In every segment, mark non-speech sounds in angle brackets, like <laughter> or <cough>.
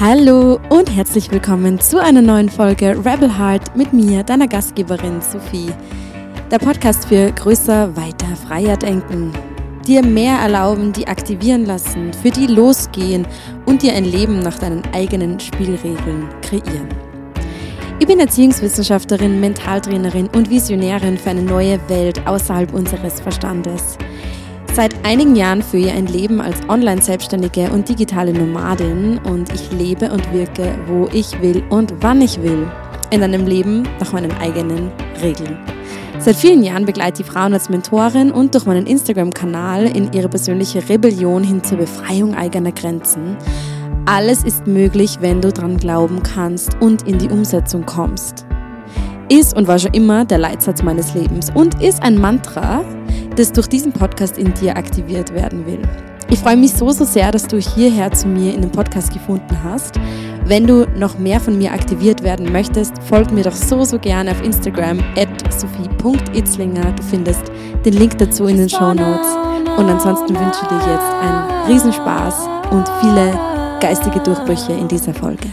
Hallo und herzlich willkommen zu einer neuen Folge Rebel Heart mit mir, deiner Gastgeberin Sophie. Der Podcast für größer, weiter, freier denken. Dir mehr erlauben, die aktivieren lassen, für die losgehen und dir ein Leben nach deinen eigenen Spielregeln kreieren. Ich bin Erziehungswissenschaftlerin, Mentaltrainerin und Visionärin für eine neue Welt außerhalb unseres Verstandes. Seit einigen Jahren führe ich ein Leben als Online-Selbstständige und digitale Nomadin und ich lebe und wirke, wo ich will und wann ich will. In einem Leben nach meinen eigenen Regeln. Seit vielen Jahren begleite ich Frauen als Mentorin und durch meinen Instagram-Kanal in ihre persönliche Rebellion hin zur Befreiung eigener Grenzen. Alles ist möglich, wenn du dran glauben kannst und in die Umsetzung kommst. Ist und war schon immer der Leitsatz meines Lebens und ist ein Mantra, das durch diesen Podcast in dir aktiviert werden will. Ich freue mich so, so sehr, dass du hierher zu mir in den Podcast gefunden hast. Wenn du noch mehr von mir aktiviert werden möchtest, folg mir doch so, so gerne auf Instagram at sophie.itzlinger. Du findest den Link dazu in den Show Notes. Und ansonsten wünsche ich dir jetzt einen Riesenspaß und viele geistige Durchbrüche in dieser Folge.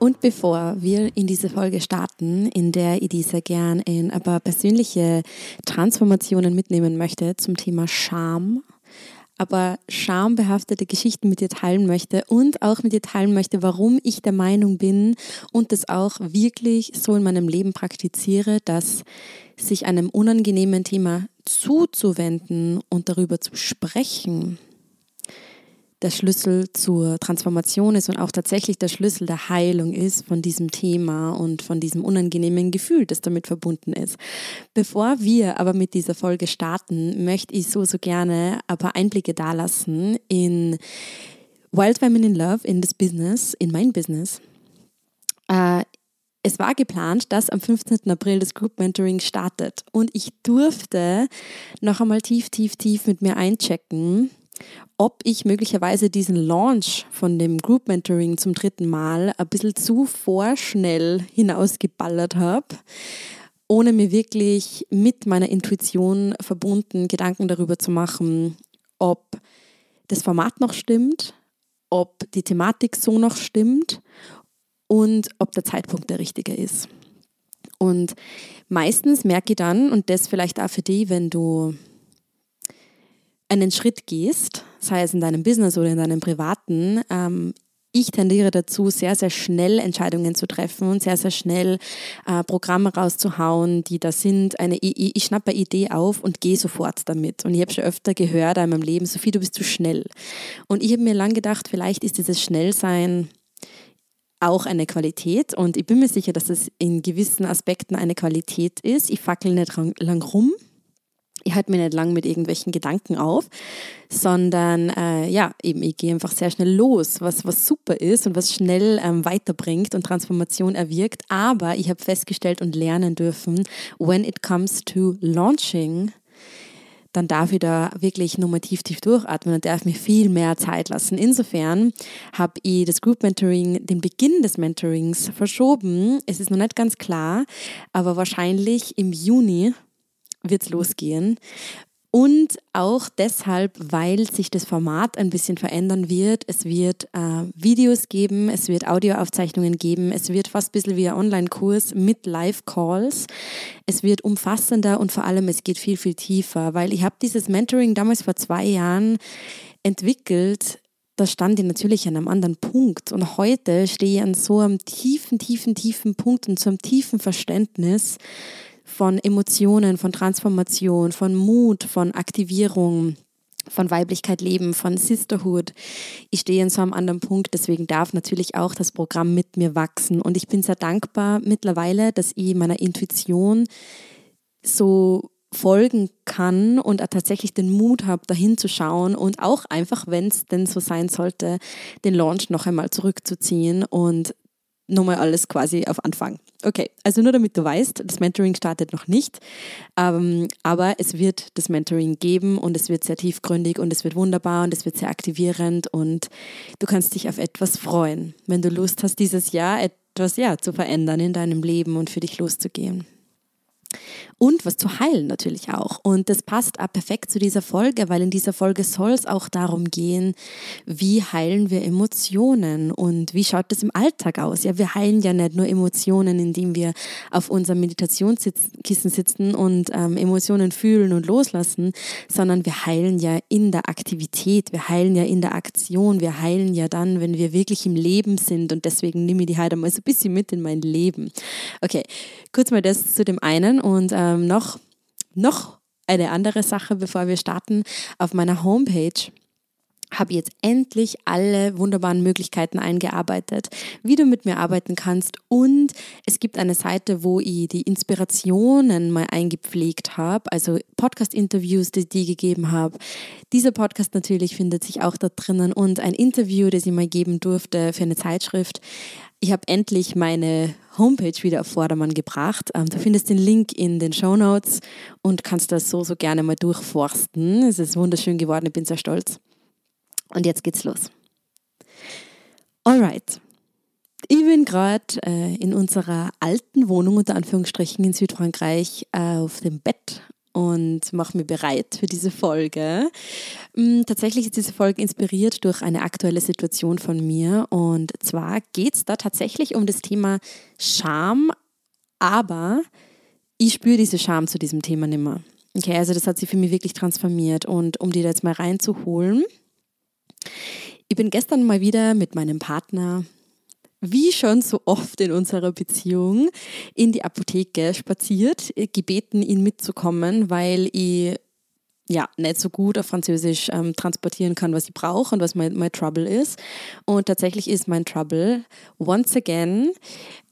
Und bevor wir in diese Folge starten, in der ich diese gern in ein paar persönliche Transformationen mitnehmen möchte zum Thema Scham, aber schambehaftete Geschichten mit dir teilen möchte und auch mit dir teilen möchte, warum ich der Meinung bin und das auch wirklich so in meinem Leben praktiziere, dass sich einem unangenehmen Thema zuzuwenden und darüber zu sprechen, der Schlüssel zur Transformation ist und auch tatsächlich der Schlüssel der Heilung ist von diesem Thema und von diesem unangenehmen Gefühl, das damit verbunden ist. Bevor wir aber mit dieser Folge starten, möchte ich so, so gerne ein paar Einblicke dalassen in Wild Women in Love, in das Business, in mein Business. Äh, es war geplant, dass am 15. April das Group Mentoring startet und ich durfte noch einmal tief, tief, tief mit mir einchecken, ob ich möglicherweise diesen Launch von dem Group Mentoring zum dritten Mal ein bisschen zu vorschnell hinausgeballert habe, ohne mir wirklich mit meiner Intuition verbunden Gedanken darüber zu machen, ob das Format noch stimmt, ob die Thematik so noch stimmt und ob der Zeitpunkt der richtige ist. Und meistens merke ich dann, und das vielleicht auch für die, wenn du einen Schritt gehst, sei es in deinem Business oder in deinem privaten, ähm, ich tendiere dazu, sehr, sehr schnell Entscheidungen zu treffen und sehr, sehr schnell äh, Programme rauszuhauen, die da sind. Eine, ich, ich schnappe eine Idee auf und gehe sofort damit. Und ich habe schon öfter gehört in meinem Leben, Sophie, du bist zu schnell. Und ich habe mir lang gedacht, vielleicht ist dieses Schnellsein auch eine Qualität. Und ich bin mir sicher, dass es in gewissen Aspekten eine Qualität ist. Ich fackel nicht lang rum ich halte mich nicht lang mit irgendwelchen Gedanken auf, sondern äh, ja, eben ich gehe einfach sehr schnell los, was, was super ist und was schnell ähm, weiterbringt und Transformation erwirkt. Aber ich habe festgestellt und lernen dürfen, when it comes to launching, dann darf ich da wirklich nochmal tief, tief durchatmen und darf mir viel mehr Zeit lassen. Insofern habe ich das Group Mentoring, den Beginn des Mentorings verschoben. Es ist noch nicht ganz klar, aber wahrscheinlich im Juni wird es losgehen. Und auch deshalb, weil sich das Format ein bisschen verändern wird. Es wird äh, Videos geben, es wird Audioaufzeichnungen geben, es wird fast ein bisschen wie ein Online-Kurs mit Live-Calls. Es wird umfassender und vor allem es geht viel, viel tiefer, weil ich habe dieses Mentoring damals vor zwei Jahren entwickelt. Da stand ich natürlich an einem anderen Punkt und heute stehe ich an so einem tiefen, tiefen, tiefen Punkt und so einem tiefen Verständnis, von Emotionen, von Transformation, von Mut, von Aktivierung, von Weiblichkeit leben, von Sisterhood. Ich stehe in so einem anderen Punkt, deswegen darf natürlich auch das Programm mit mir wachsen. Und ich bin sehr dankbar mittlerweile, dass ich meiner Intuition so folgen kann und tatsächlich den Mut habe, dahin zu schauen und auch einfach, wenn es denn so sein sollte, den Launch noch einmal zurückzuziehen und nochmal alles quasi auf Anfang. Okay, also nur damit du weißt, das Mentoring startet noch nicht, ähm, aber es wird das Mentoring geben und es wird sehr tiefgründig und es wird wunderbar und es wird sehr aktivierend und du kannst dich auf etwas freuen, wenn du Lust hast, dieses Jahr etwas ja, zu verändern in deinem Leben und für dich loszugehen. Und was zu heilen natürlich auch. Und das passt auch perfekt zu dieser Folge, weil in dieser Folge soll es auch darum gehen, wie heilen wir Emotionen und wie schaut das im Alltag aus? Ja, wir heilen ja nicht nur Emotionen, indem wir auf unserem Meditationskissen sitzen und ähm, Emotionen fühlen und loslassen, sondern wir heilen ja in der Aktivität, wir heilen ja in der Aktion, wir heilen ja dann, wenn wir wirklich im Leben sind und deswegen nehme ich die heute mal so ein bisschen mit in mein Leben. Okay, kurz mal das zu dem einen und ähm, noch, noch eine andere Sache, bevor wir starten. Auf meiner Homepage habe jetzt endlich alle wunderbaren Möglichkeiten eingearbeitet, wie du mit mir arbeiten kannst. Und es gibt eine Seite, wo ich die Inspirationen mal eingepflegt habe, also Podcast-Interviews, die ich gegeben habe. Dieser Podcast natürlich findet sich auch da drinnen und ein Interview, das ich mal geben durfte für eine Zeitschrift. Ich habe endlich meine Homepage wieder auf Vordermann gebracht. Ähm, du findest den Link in den Show Notes und kannst das so, so gerne mal durchforsten. Es ist wunderschön geworden, ich bin sehr stolz. Und jetzt geht's los. Alright. Ich bin gerade äh, in unserer alten Wohnung unter Anführungsstrichen in Südfrankreich äh, auf dem Bett und mache mich bereit für diese Folge. Mm, tatsächlich ist diese Folge inspiriert durch eine aktuelle Situation von mir und zwar geht es da tatsächlich um das Thema Scham, aber ich spüre diese Scham zu diesem Thema nicht mehr. Okay, also das hat sich für mich wirklich transformiert und um die da jetzt mal reinzuholen. Ich bin gestern mal wieder mit meinem Partner wie schon so oft in unserer Beziehung, in die Apotheke spaziert, gebeten, ihn mitzukommen, weil ich ja, nicht so gut auf Französisch ähm, transportieren kann, was ich brauche und was mein, mein Trouble ist. Und tatsächlich ist mein Trouble, once again,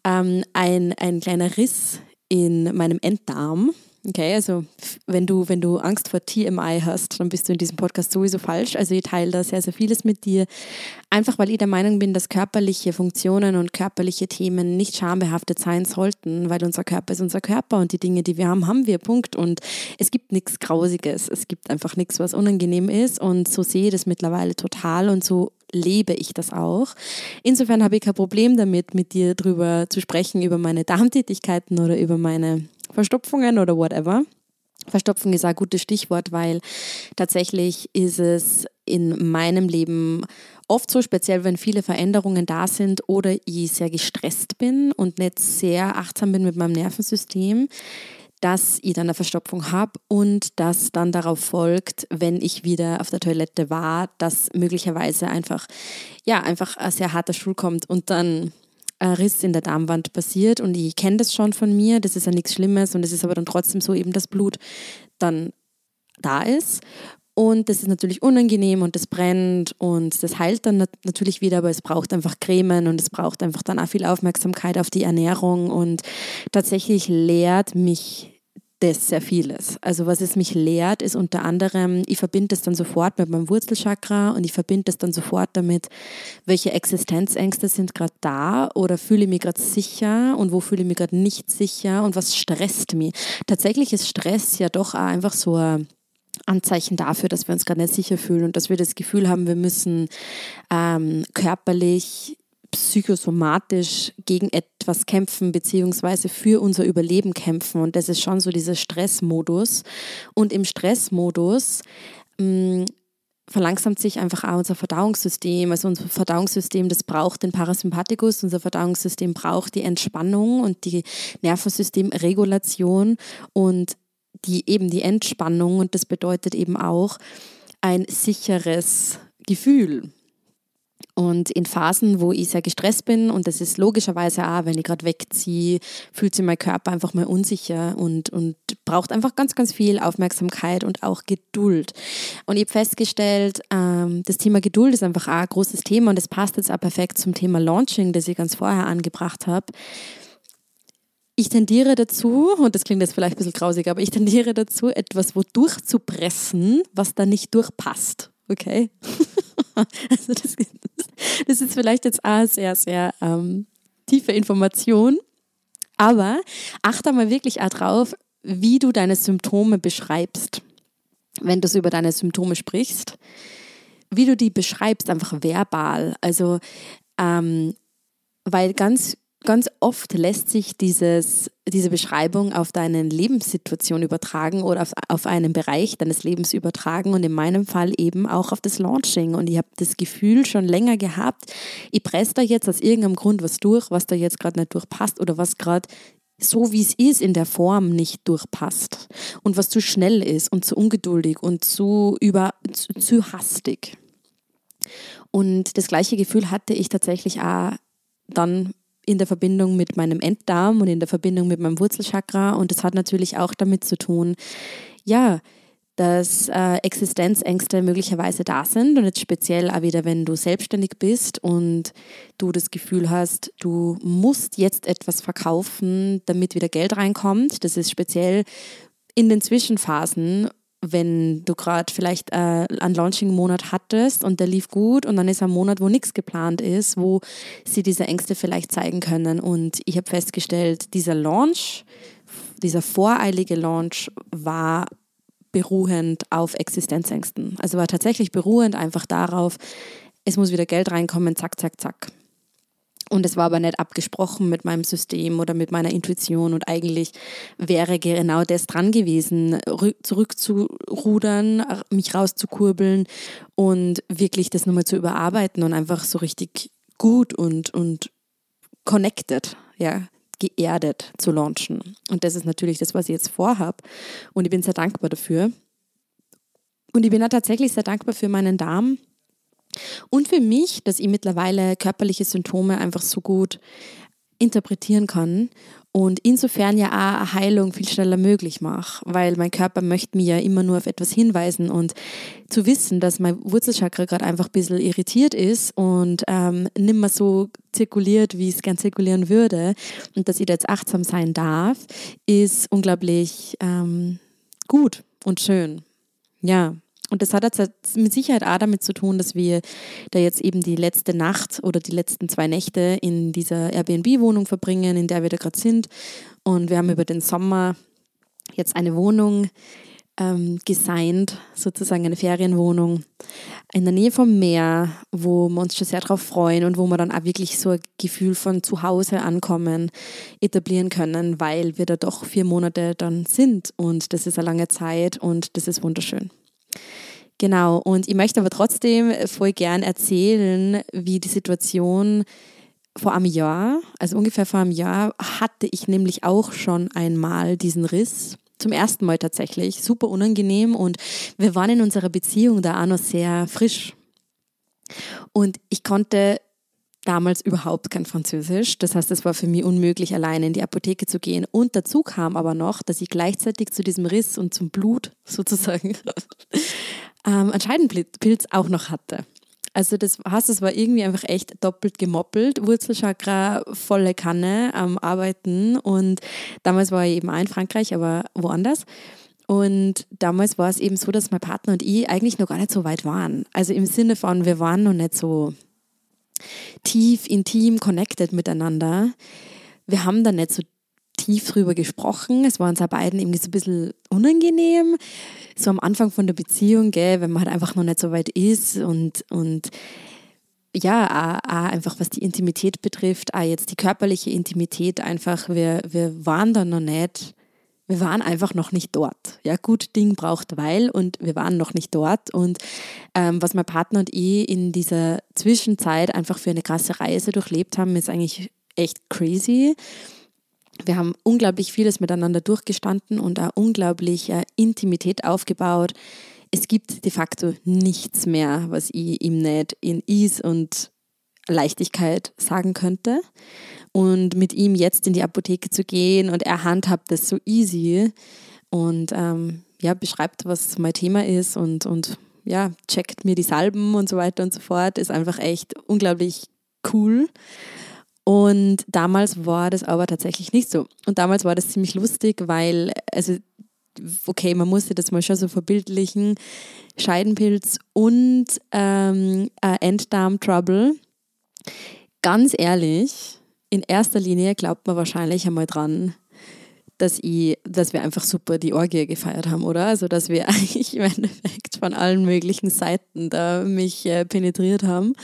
ähm, ein, ein kleiner Riss in meinem Enddarm Okay, also wenn du, wenn du Angst vor TMI hast, dann bist du in diesem Podcast sowieso falsch. Also ich teile da sehr, sehr vieles mit dir. Einfach weil ich der Meinung bin, dass körperliche Funktionen und körperliche Themen nicht schambehaftet sein sollten, weil unser Körper ist unser Körper und die Dinge, die wir haben, haben wir. Punkt. Und es gibt nichts Grausiges. Es gibt einfach nichts, was unangenehm ist. Und so sehe ich das mittlerweile total und so lebe ich das auch. Insofern habe ich kein Problem damit, mit dir drüber zu sprechen, über meine Darmtätigkeiten oder über meine Verstopfungen oder whatever. Verstopfung ist ein gutes Stichwort, weil tatsächlich ist es in meinem Leben oft so, speziell wenn viele Veränderungen da sind oder ich sehr gestresst bin und nicht sehr achtsam bin mit meinem Nervensystem, dass ich dann eine Verstopfung habe und dass dann darauf folgt, wenn ich wieder auf der Toilette war, dass möglicherweise einfach, ja, einfach ein sehr harter Stuhl kommt und dann ein Riss in der Darmwand passiert und ich kenne das schon von mir, das ist ja nichts Schlimmes und es ist aber dann trotzdem so eben, dass Blut dann da ist. Und das ist natürlich unangenehm und das brennt und das heilt dann natürlich wieder, aber es braucht einfach Cremen und es braucht einfach dann auch viel Aufmerksamkeit auf die Ernährung und tatsächlich lehrt mich das sehr vieles. Also was es mich lehrt, ist unter anderem, ich verbinde das dann sofort mit meinem Wurzelchakra und ich verbinde das dann sofort damit, welche Existenzängste sind gerade da oder fühle ich mich gerade sicher und wo fühle ich mich gerade nicht sicher und was stresst mich. Tatsächlich ist Stress ja doch auch einfach so ein Anzeichen dafür, dass wir uns gerade nicht sicher fühlen und dass wir das Gefühl haben, wir müssen ähm, körperlich psychosomatisch gegen etwas kämpfen, beziehungsweise für unser Überleben kämpfen. Und das ist schon so dieser Stressmodus. Und im Stressmodus mh, mm, verlangsamt sich einfach auch unser Verdauungssystem. Also unser Verdauungssystem, das braucht den Parasympathikus, unser Verdauungssystem braucht die Entspannung und die Nervensystemregulation und die eben die Entspannung. Und das bedeutet eben auch ein sicheres Gefühl. Und in Phasen, wo ich sehr gestresst bin, und das ist logischerweise auch, wenn ich gerade wegziehe, fühlt sich mein Körper einfach mal unsicher und, und braucht einfach ganz, ganz viel Aufmerksamkeit und auch Geduld. Und ich habe festgestellt, ähm, das Thema Geduld ist einfach auch ein großes Thema und das passt jetzt auch perfekt zum Thema Launching, das ich ganz vorher angebracht habe. Ich tendiere dazu, und das klingt jetzt vielleicht ein bisschen grausig, aber ich tendiere dazu, etwas wo durchzupressen, was da nicht durchpasst. Okay? <laughs> also das, das ist vielleicht jetzt auch sehr, sehr ähm, tiefe Information. Aber achte mal wirklich auch drauf, wie du deine Symptome beschreibst, wenn du über deine Symptome sprichst, wie du die beschreibst, einfach verbal. Also, ähm, weil ganz ganz oft lässt sich dieses, diese Beschreibung auf deine Lebenssituation übertragen oder auf, auf einen Bereich deines Lebens übertragen und in meinem Fall eben auch auf das Launching. Und ich habe das Gefühl schon länger gehabt, ich presse da jetzt aus irgendeinem Grund was durch, was da jetzt gerade nicht durchpasst oder was gerade so wie es ist in der Form nicht durchpasst und was zu schnell ist und zu ungeduldig und zu über zu, zu hastig. Und das gleiche Gefühl hatte ich tatsächlich auch dann in der Verbindung mit meinem Enddarm und in der Verbindung mit meinem Wurzelchakra. Und das hat natürlich auch damit zu tun, ja, dass äh, Existenzängste möglicherweise da sind und jetzt speziell auch wieder, wenn du selbstständig bist und du das Gefühl hast, du musst jetzt etwas verkaufen, damit wieder Geld reinkommt. Das ist speziell in den Zwischenphasen, wenn du gerade vielleicht äh, einen Launching-Monat hattest und der lief gut und dann ist ein Monat, wo nichts geplant ist, wo sie diese Ängste vielleicht zeigen können. Und ich habe festgestellt, dieser Launch, dieser voreilige Launch war beruhend auf Existenzängsten. Also war tatsächlich beruhend einfach darauf, es muss wieder Geld reinkommen, zack, zack, zack. Und es war aber nicht abgesprochen mit meinem System oder mit meiner Intuition. Und eigentlich wäre genau das dran gewesen, zurückzurudern, mich rauszukurbeln und wirklich das nochmal zu überarbeiten und einfach so richtig gut und, und connected, ja, geerdet zu launchen. Und das ist natürlich das, was ich jetzt vorhabe. Und ich bin sehr dankbar dafür. Und ich bin auch tatsächlich sehr dankbar für meinen Darm, und für mich, dass ich mittlerweile körperliche Symptome einfach so gut interpretieren kann und insofern ja auch eine Heilung viel schneller möglich mache, weil mein Körper möchte mir ja immer nur auf etwas hinweisen und zu wissen, dass mein Wurzelchakra gerade einfach ein bisschen irritiert ist und ähm, nicht mehr so zirkuliert, wie es gern zirkulieren würde und dass ich da jetzt achtsam sein darf, ist unglaublich ähm, gut und schön. Ja, und das hat jetzt mit Sicherheit auch damit zu tun, dass wir da jetzt eben die letzte Nacht oder die letzten zwei Nächte in dieser Airbnb-Wohnung verbringen, in der wir da gerade sind. Und wir haben über den Sommer jetzt eine Wohnung ähm, gesigned, sozusagen eine Ferienwohnung in der Nähe vom Meer, wo wir uns schon sehr darauf freuen und wo wir dann auch wirklich so ein Gefühl von Zuhause ankommen etablieren können, weil wir da doch vier Monate dann sind und das ist eine lange Zeit und das ist wunderschön. Genau, und ich möchte aber trotzdem voll gern erzählen, wie die Situation vor einem Jahr, also ungefähr vor einem Jahr, hatte ich nämlich auch schon einmal diesen Riss. Zum ersten Mal tatsächlich. Super unangenehm und wir waren in unserer Beziehung da auch noch sehr frisch. Und ich konnte damals überhaupt kein Französisch. Das heißt, es war für mich unmöglich, alleine in die Apotheke zu gehen. Und dazu kam aber noch, dass ich gleichzeitig zu diesem Riss und zum Blut <laughs> sozusagen ähm, einen Scheidenpilz auch noch hatte. Also das heißt, es war irgendwie einfach echt doppelt gemoppelt. Wurzelchakra volle Kanne am Arbeiten und damals war ich eben auch in Frankreich, aber woanders. Und damals war es eben so, dass mein Partner und ich eigentlich noch gar nicht so weit waren. Also im Sinne von, wir waren noch nicht so tief, intim, connected miteinander. Wir haben da nicht so tief drüber gesprochen. Es war uns beiden irgendwie so ein bisschen unangenehm. So am Anfang von der Beziehung, gell, wenn man halt einfach noch nicht so weit ist und, und ja, auch, auch einfach was die Intimität betrifft, auch jetzt die körperliche Intimität einfach, wir, wir waren da noch nicht, wir waren einfach noch nicht dort. Ja, gut Ding braucht Weil und wir waren noch nicht dort. Und ähm, was mein Partner und ich in dieser Zwischenzeit einfach für eine krasse Reise durchlebt haben, ist eigentlich echt crazy. Wir haben unglaublich vieles miteinander durchgestanden und auch unglaublich äh, Intimität aufgebaut. Es gibt de facto nichts mehr, was ich ihm nicht in Ease und Leichtigkeit sagen könnte. Und mit ihm jetzt in die Apotheke zu gehen und er handhabt das so easy und ähm, ja, beschreibt, was mein Thema ist und, und ja, checkt mir die Salben und so weiter und so fort, ist einfach echt unglaublich cool. Und damals war das aber tatsächlich nicht so. Und damals war das ziemlich lustig, weil, also, okay, man musste das mal schon so verbildlichen, Scheidenpilz und ähm, äh, Enddarm-Trouble. Ganz ehrlich, in erster Linie glaubt man wahrscheinlich einmal dran, dass, ich, dass wir einfach super die Orgie gefeiert haben, oder? Also, dass wir <laughs> eigentlich im Endeffekt von allen möglichen Seiten da mich äh, penetriert haben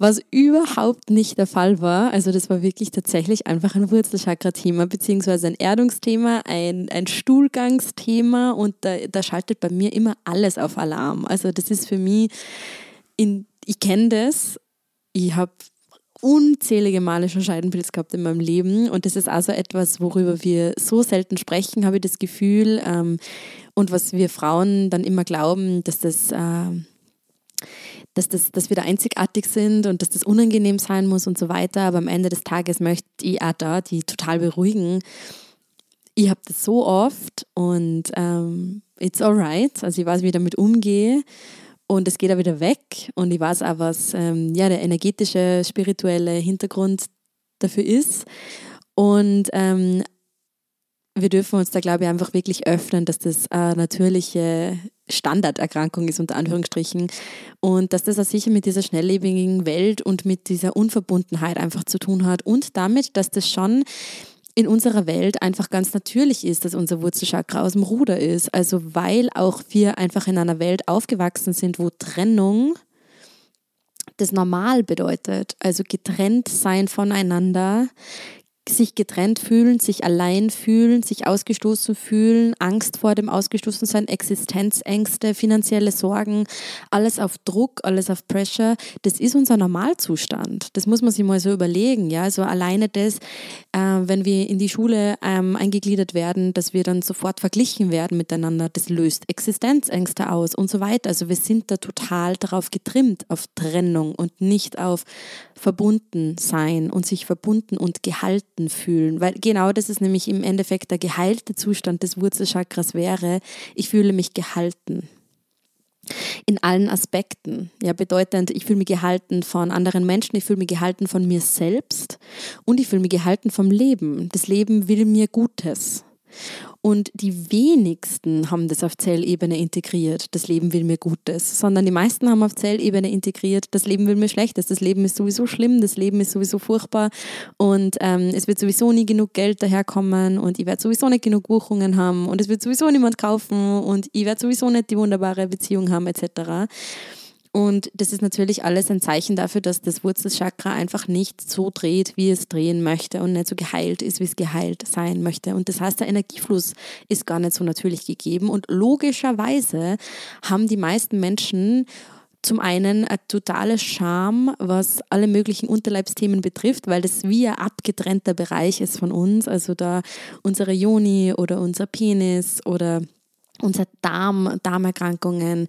was überhaupt nicht der Fall war. Also das war wirklich tatsächlich einfach ein Wurzelchakra-Thema, beziehungsweise ein Erdungsthema, ein, ein Stuhlgangsthema und da, da schaltet bei mir immer alles auf Alarm. Also das ist für mich, in, ich kenne das, ich habe unzählige Male schon Scheidenpilz gehabt in meinem Leben und das ist also etwas, worüber wir so selten sprechen, habe ich das Gefühl ähm, und was wir Frauen dann immer glauben, dass das... Äh, dass, das, dass wir da einzigartig sind und dass das unangenehm sein muss und so weiter. Aber am Ende des Tages möchte ich auch da die total beruhigen. Ich habe das so oft und ähm, it's alright. Also ich weiß, wie ich damit umgehe und es geht auch wieder weg. Und ich weiß auch, was ähm, ja, der energetische, spirituelle Hintergrund dafür ist. Und ähm, wir dürfen uns da, glaube ich, einfach wirklich öffnen, dass das eine natürliche Standarderkrankung ist, unter Anführungsstrichen. Und dass das auch sicher mit dieser schnelllebigen Welt und mit dieser Unverbundenheit einfach zu tun hat. Und damit, dass das schon in unserer Welt einfach ganz natürlich ist, dass unser Wurzelchakra aus dem Ruder ist. Also weil auch wir einfach in einer Welt aufgewachsen sind, wo Trennung das Normal bedeutet. Also getrennt sein voneinander, sich getrennt fühlen, sich allein fühlen, sich ausgestoßen fühlen, Angst vor dem Ausgestoßensein, Existenzängste, finanzielle Sorgen, alles auf Druck, alles auf Pressure, das ist unser Normalzustand. Das muss man sich mal so überlegen. Ja? Also alleine das, äh, wenn wir in die Schule ähm, eingegliedert werden, dass wir dann sofort verglichen werden miteinander, das löst Existenzängste aus und so weiter. Also wir sind da total darauf getrimmt, auf Trennung und nicht auf verbunden sein und sich verbunden und gehalten fühlen. Weil genau das ist nämlich im Endeffekt der geheilte Zustand des Wurzelchakras wäre, ich fühle mich gehalten. In allen Aspekten. Ja, bedeutend, ich fühle mich gehalten von anderen Menschen, ich fühle mich gehalten von mir selbst und ich fühle mich gehalten vom Leben. Das Leben will mir Gutes. Und die wenigsten haben das auf Zellebene integriert, das Leben will mir Gutes, sondern die meisten haben auf Zellebene integriert, das Leben will mir Schlechtes, das Leben ist sowieso schlimm, das Leben ist sowieso furchtbar und ähm, es wird sowieso nie genug Geld daherkommen und ich werde sowieso nicht genug Buchungen haben und es wird sowieso niemand kaufen und ich werde sowieso nicht die wunderbare Beziehung haben etc. Und das ist natürlich alles ein Zeichen dafür, dass das Wurzelchakra einfach nicht so dreht, wie es drehen möchte und nicht so geheilt ist, wie es geheilt sein möchte. Und das heißt, der Energiefluss ist gar nicht so natürlich gegeben. Und logischerweise haben die meisten Menschen zum einen eine totale Scham, was alle möglichen Unterleibsthemen betrifft, weil das wie ein abgetrennter Bereich ist von uns. Also da unsere Joni oder unser Penis oder unser Darm, Darmerkrankungen,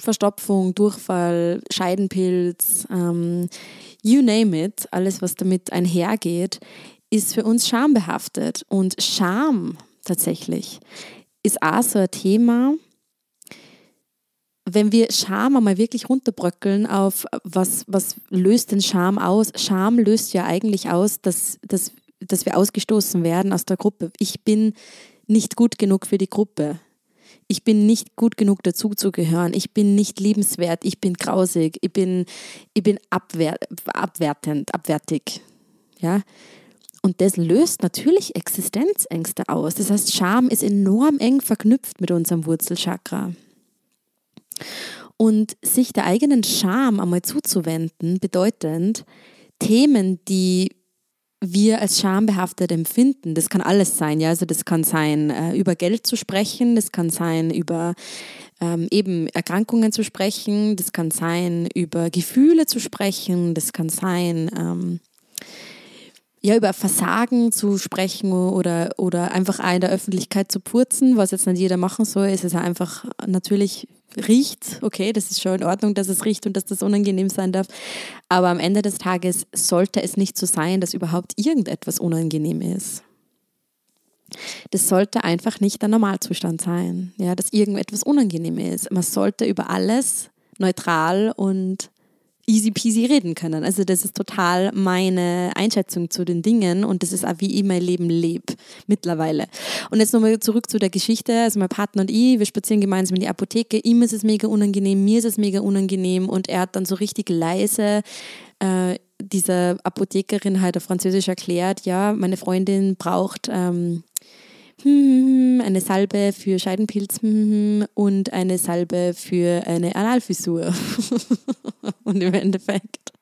Verstopfung, Durchfall, Scheidenpilz, ähm, you name it, alles, was damit einhergeht, ist für uns schambehaftet. Und Scham tatsächlich ist auch so ein Thema, wenn wir Scham einmal wirklich runterbröckeln auf, was, was löst denn Scham aus? Scham löst ja eigentlich aus, dass, dass, dass wir ausgestoßen werden aus der Gruppe. Ich bin nicht gut genug für die Gruppe ich bin nicht gut genug dazu zu gehören, ich bin nicht liebenswert, ich bin grausig, ich bin, ich bin abwehr, abwertend, abwertig. Ja? Und das löst natürlich Existenzängste aus. Das heißt, Scham ist enorm eng verknüpft mit unserem Wurzelchakra. Und sich der eigenen Scham einmal zuzuwenden, bedeutend, Themen, die wir als schambehaftet empfinden. Das kann alles sein, ja. Also das kann sein, äh, über Geld zu sprechen, das kann sein, über ähm, eben Erkrankungen zu sprechen, das kann sein, über Gefühle zu sprechen, das kann sein, ähm, ja, über Versagen zu sprechen oder, oder einfach auch in der Öffentlichkeit zu purzen, was jetzt nicht jeder machen soll, ist es einfach natürlich riecht, okay, das ist schon in Ordnung, dass es riecht und dass das unangenehm sein darf. Aber am Ende des Tages sollte es nicht so sein, dass überhaupt irgendetwas unangenehm ist. Das sollte einfach nicht der Normalzustand sein, ja, dass irgendetwas unangenehm ist. Man sollte über alles neutral und easy peasy reden können. Also das ist total meine Einschätzung zu den Dingen und das ist auch, wie ich mein Leben lebe mittlerweile. Und jetzt nochmal zurück zu der Geschichte. Also mein Partner und ich, wir spazieren gemeinsam in die Apotheke. Ihm ist es mega unangenehm, mir ist es mega unangenehm und er hat dann so richtig leise äh, dieser Apothekerin halt auf Französisch erklärt, ja, meine Freundin braucht ähm, hm, eine Salbe für Scheidenpilz hm, und eine Salbe für eine Analfissur. <laughs> und im Endeffekt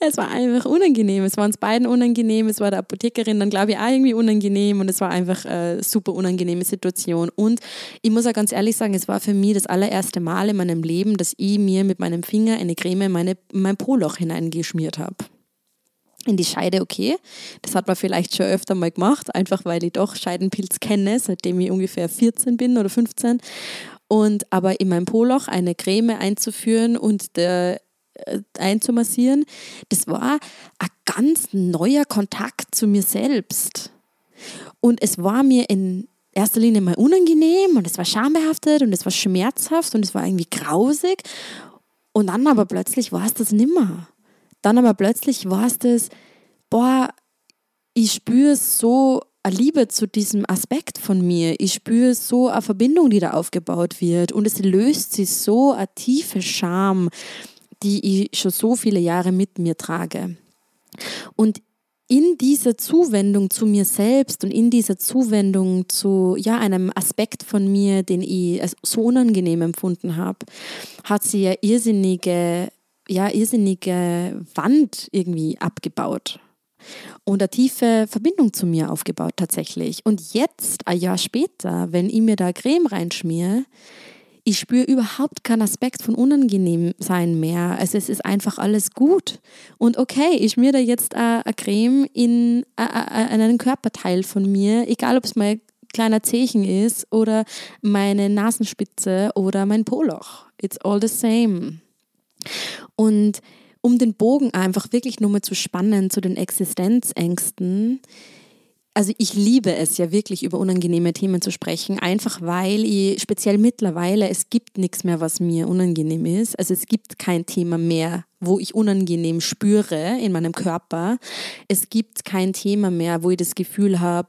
es war einfach unangenehm. Es war uns beiden unangenehm. Es war der Apothekerin dann, glaube ich, auch irgendwie unangenehm. Und es war einfach eine super unangenehme Situation. Und ich muss auch ganz ehrlich sagen, es war für mich das allererste Mal in meinem Leben, dass ich mir mit meinem Finger eine Creme in meine, mein Po-Loch hineingeschmiert habe in die Scheide okay. Das hat man vielleicht schon öfter mal gemacht, einfach weil ich doch Scheidenpilz kenne, seitdem ich ungefähr 14 bin oder 15. Und aber in meinem Poloch eine Creme einzuführen und der, einzumassieren, das war ein ganz neuer Kontakt zu mir selbst. Und es war mir in erster Linie mal unangenehm und es war schambehaftet und es war schmerzhaft und es war irgendwie grausig. Und dann aber plötzlich war es das nimmer. Dann aber plötzlich war es das, boah, ich spüre so eine Liebe zu diesem Aspekt von mir. Ich spüre so eine Verbindung, die da aufgebaut wird. Und es löst sich so eine tiefe Scham, die ich schon so viele Jahre mit mir trage. Und in dieser Zuwendung zu mir selbst und in dieser Zuwendung zu ja, einem Aspekt von mir, den ich als so unangenehm empfunden habe, hat sie ja irrsinnige ja, irrsinnige Wand irgendwie abgebaut und eine tiefe Verbindung zu mir aufgebaut tatsächlich. Und jetzt, ein Jahr später, wenn ich mir da Creme reinschmier, ich spüre überhaupt keinen Aspekt von unangenehm sein mehr. Also es ist einfach alles gut. Und okay, ich schmier da jetzt eine Creme in, in einen Körperteil von mir, egal ob es mein kleiner Zehchen ist oder meine Nasenspitze oder mein Poloch. It's all the same. Und um den Bogen einfach wirklich nur mal zu spannen zu den Existenzängsten, also ich liebe es ja wirklich über unangenehme Themen zu sprechen, einfach weil ich speziell mittlerweile, es gibt nichts mehr, was mir unangenehm ist. Also es gibt kein Thema mehr, wo ich unangenehm spüre in meinem Körper. Es gibt kein Thema mehr, wo ich das Gefühl habe,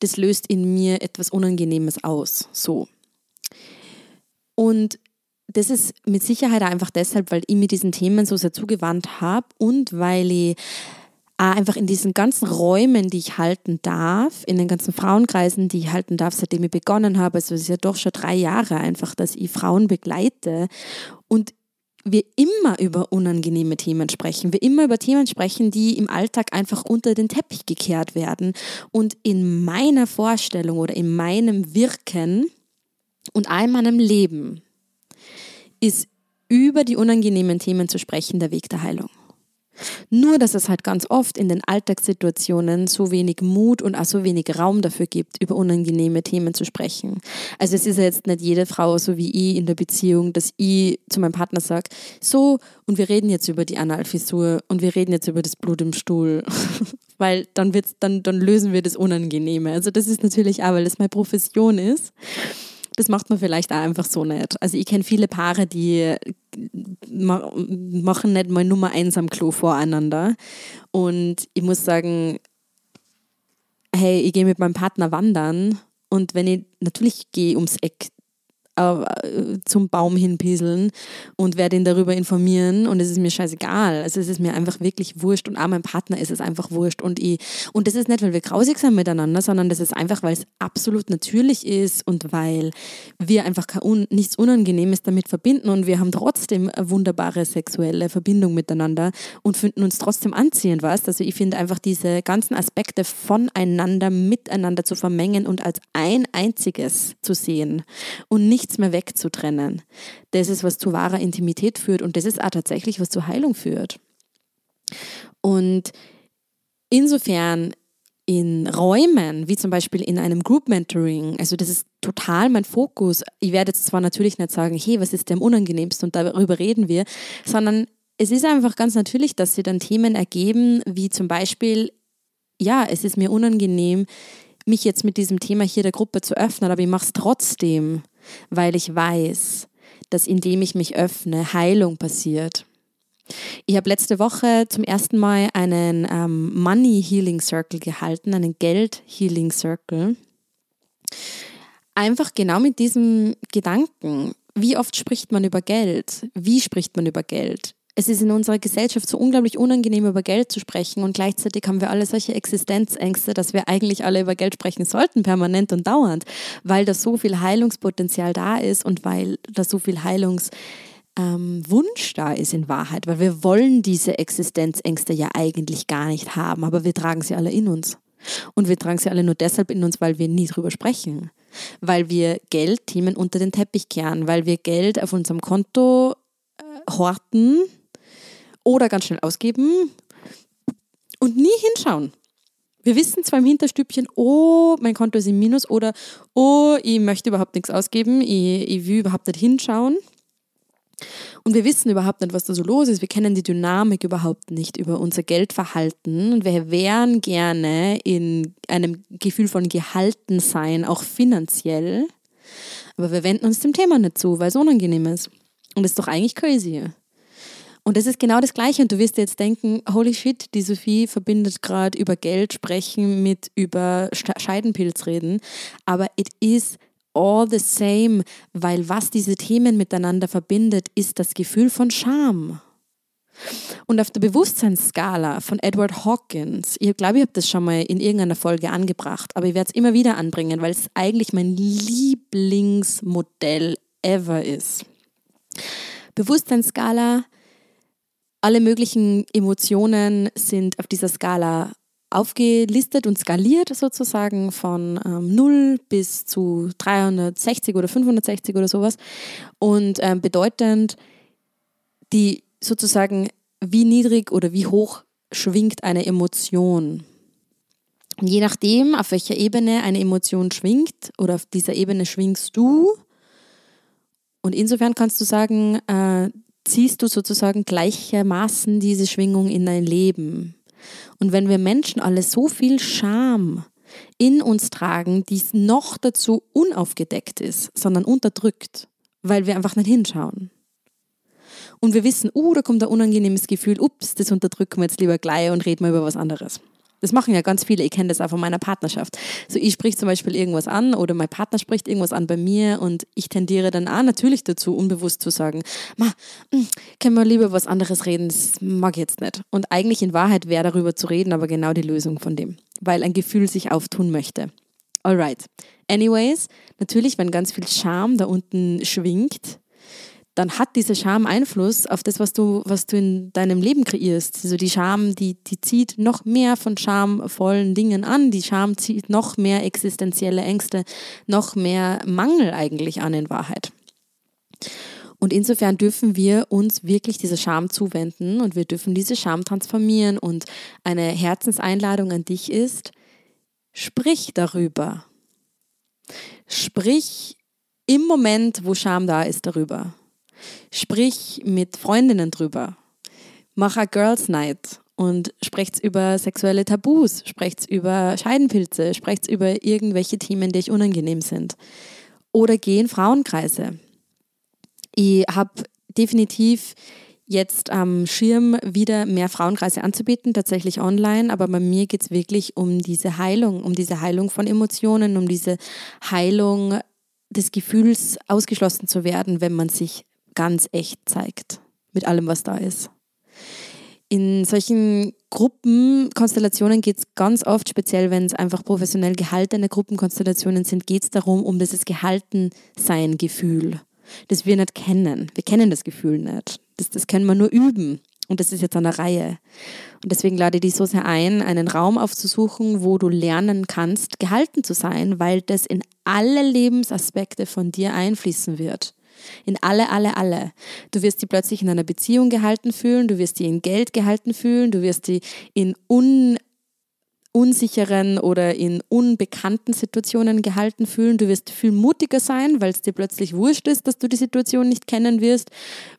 das löst in mir etwas Unangenehmes aus. So. Und das ist mit Sicherheit einfach deshalb, weil ich mir diesen Themen so sehr zugewandt habe und weil ich einfach in diesen ganzen Räumen, die ich halten darf, in den ganzen Frauenkreisen, die ich halten darf, seitdem ich begonnen habe, also es ist ja doch schon drei Jahre einfach, dass ich Frauen begleite und wir immer über unangenehme Themen sprechen, wir immer über Themen sprechen, die im Alltag einfach unter den Teppich gekehrt werden. Und in meiner Vorstellung oder in meinem Wirken und all meinem Leben ist über die unangenehmen Themen zu sprechen der Weg der Heilung. Nur, dass es halt ganz oft in den Alltagssituationen so wenig Mut und auch so wenig Raum dafür gibt, über unangenehme Themen zu sprechen. Also es ist ja jetzt nicht jede Frau so wie ich in der Beziehung, dass ich zu meinem Partner sage, so, und wir reden jetzt über die Analfissur und wir reden jetzt über das Blut im Stuhl, <laughs> weil dann, wird's, dann, dann lösen wir das Unangenehme. Also das ist natürlich auch, weil das meine Profession ist das macht man vielleicht auch einfach so nicht. Also ich kenne viele Paare, die machen nicht mal Nummer eins am Klo voreinander. Und ich muss sagen, hey, ich gehe mit meinem Partner wandern und wenn ich, natürlich gehe ums Eck zum Baum hinpieseln und werde ihn darüber informieren und es ist mir scheißegal. Also es ist mir einfach wirklich wurscht und auch meinem Partner ist es einfach wurscht und ich, und das ist nicht, weil wir grausig sind miteinander, sondern das ist einfach, weil es absolut natürlich ist und weil wir einfach kein, nichts Unangenehmes damit verbinden und wir haben trotzdem eine wunderbare sexuelle Verbindung miteinander und finden uns trotzdem anziehend, was? Also ich finde einfach diese ganzen Aspekte voneinander miteinander zu vermengen und als ein einziges zu sehen und nicht nichts mehr wegzutrennen. Das ist, was zu wahrer Intimität führt und das ist auch tatsächlich, was zur Heilung führt. Und insofern in Räumen, wie zum Beispiel in einem Group Mentoring, also das ist total mein Fokus. Ich werde jetzt zwar natürlich nicht sagen, hey, was ist dem unangenehmsten und darüber reden wir, sondern es ist einfach ganz natürlich, dass sie dann Themen ergeben, wie zum Beispiel, ja, es ist mir unangenehm, mich jetzt mit diesem Thema hier der Gruppe zu öffnen, aber ich mache es trotzdem weil ich weiß, dass indem ich mich öffne, Heilung passiert. Ich habe letzte Woche zum ersten Mal einen ähm, Money Healing Circle gehalten, einen Geld Healing Circle. Einfach genau mit diesem Gedanken. Wie oft spricht man über Geld? Wie spricht man über Geld? Es ist in unserer Gesellschaft so unglaublich unangenehm, über Geld zu sprechen und gleichzeitig haben wir alle solche Existenzängste, dass wir eigentlich alle über Geld sprechen sollten, permanent und dauernd, weil da so viel Heilungspotenzial da ist und weil da so viel Heilungs ähm, Wunsch da ist in Wahrheit, weil wir wollen diese Existenzängste ja eigentlich gar nicht haben, aber wir tragen sie alle in uns. Und wir tragen sie alle nur deshalb in uns, weil wir nie drüber sprechen. Weil wir Geldthemen unter den Teppich kehren, weil wir Geld auf unserem Konto äh, horten oder ganz schnell ausgeben und nie hinschauen. Wir wissen zwar im Hinterstübchen, oh, mein Konto ist im Minus oder oh, ich möchte überhaupt nichts ausgeben, ich, ich will überhaupt nicht hinschauen. Und wir wissen überhaupt nicht, was da so los ist. Wir kennen die Dynamik überhaupt nicht über unser Geldverhalten. Und wir wären gerne in einem Gefühl von Gehaltensein, auch finanziell. Aber wir wenden uns dem Thema nicht zu, weil es unangenehm ist. Und das ist doch eigentlich crazy. Und das ist genau das Gleiche. Und du wirst jetzt denken, holy shit, die Sophie verbindet gerade über Geld sprechen mit über Scheidenpilz reden. Aber it is all the same, weil was diese Themen miteinander verbindet, ist das Gefühl von Scham. Und auf der Bewusstseinsskala von Edward Hawkins, ich glaube, ich habe das schon mal in irgendeiner Folge angebracht, aber ich werde es immer wieder anbringen, weil es eigentlich mein Lieblingsmodell ever ist. Bewusstseinsskala, alle möglichen Emotionen sind auf dieser Skala aufgelistet und skaliert sozusagen von ähm, 0 bis zu 360 oder 560 oder sowas. Und ähm, bedeutend die sozusagen, wie niedrig oder wie hoch schwingt eine Emotion. Und je nachdem, auf welcher Ebene eine Emotion schwingt oder auf dieser Ebene schwingst du. Und insofern kannst du sagen, äh, ziehst du sozusagen gleichermaßen diese Schwingung in dein Leben. Und wenn wir Menschen alle so viel Scham in uns tragen, die noch dazu unaufgedeckt ist, sondern unterdrückt, weil wir einfach nicht hinschauen. Und wir wissen, uh, da kommt ein unangenehmes Gefühl, ups, das unterdrücken wir jetzt lieber gleich und reden wir über was anderes. Das machen ja ganz viele. Ich kenne das auch von meiner Partnerschaft. So, ich sprich zum Beispiel irgendwas an oder mein Partner spricht irgendwas an bei mir und ich tendiere dann auch natürlich dazu, unbewusst zu sagen, ma, hm, können wir lieber was anderes reden, das mag ich jetzt nicht. Und eigentlich in Wahrheit wäre darüber zu reden, aber genau die Lösung von dem, weil ein Gefühl sich auftun möchte. Alright. Anyways, natürlich, wenn ganz viel Charme da unten schwingt, dann hat diese Scham Einfluss auf das, was du, was du in deinem Leben kreierst. Also die Scham, die, die zieht noch mehr von schamvollen Dingen an. Die Scham zieht noch mehr existenzielle Ängste, noch mehr Mangel eigentlich an in Wahrheit. Und insofern dürfen wir uns wirklich dieser Scham zuwenden und wir dürfen diese Scham transformieren. Und eine Herzenseinladung an dich ist, sprich darüber. Sprich im Moment, wo Scham da ist, darüber. Sprich mit Freundinnen drüber. Mach a Girls Night und sprecht über sexuelle Tabus, sprecht über Scheidenpilze, sprecht über irgendwelche Themen, die euch unangenehm sind. Oder geh in Frauenkreise. Ich habe definitiv jetzt am Schirm wieder mehr Frauenkreise anzubieten, tatsächlich online, aber bei mir geht es wirklich um diese Heilung, um diese Heilung von Emotionen, um diese Heilung des Gefühls, ausgeschlossen zu werden, wenn man sich ganz echt zeigt mit allem, was da ist. In solchen Gruppenkonstellationen geht es ganz oft, speziell wenn es einfach professionell gehaltene Gruppenkonstellationen sind, geht es darum, um dieses Gehaltensein-Gefühl, das wir nicht kennen. Wir kennen das Gefühl nicht. Das, das können wir nur üben. Und das ist jetzt an der Reihe. Und deswegen lade ich dich so sehr ein, einen Raum aufzusuchen, wo du lernen kannst, gehalten zu sein, weil das in alle Lebensaspekte von dir einfließen wird. In alle, alle, alle. Du wirst dich plötzlich in einer Beziehung gehalten fühlen, du wirst dich in Geld gehalten fühlen, du wirst dich in un unsicheren oder in unbekannten Situationen gehalten fühlen. Du wirst viel mutiger sein, weil es dir plötzlich wurscht ist, dass du die Situation nicht kennen wirst,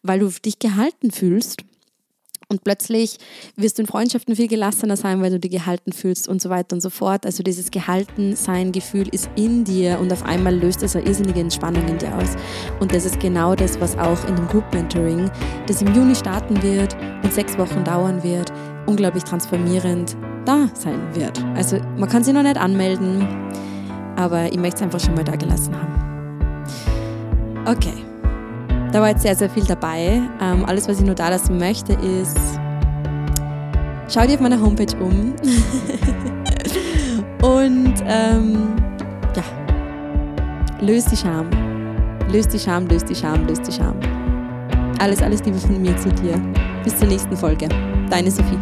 weil du dich gehalten fühlst. Und plötzlich wirst du in Freundschaften viel gelassener sein, weil du dich gehalten fühlst und so weiter und so fort. Also dieses Gehaltensein-Gefühl ist in dir und auf einmal löst es eine irrsinnige Entspannung in dir aus. Und das ist genau das, was auch in dem Group Mentoring, das im Juni starten wird und sechs Wochen dauern wird, unglaublich transformierend da sein wird. Also man kann sich noch nicht anmelden, aber ich möchte es einfach schon mal da gelassen haben. Okay. Da war jetzt sehr, sehr viel dabei. Ähm, alles, was ich nur da lassen möchte, ist, schau dir auf meiner Homepage um. <laughs> Und ähm, ja, löst die Scham. Löst die Scham, löst die Scham, löst die Scham. Alles, alles Liebe von mir zu dir. Bis zur nächsten Folge. Deine Sophie.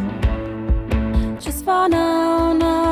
Just for now, now.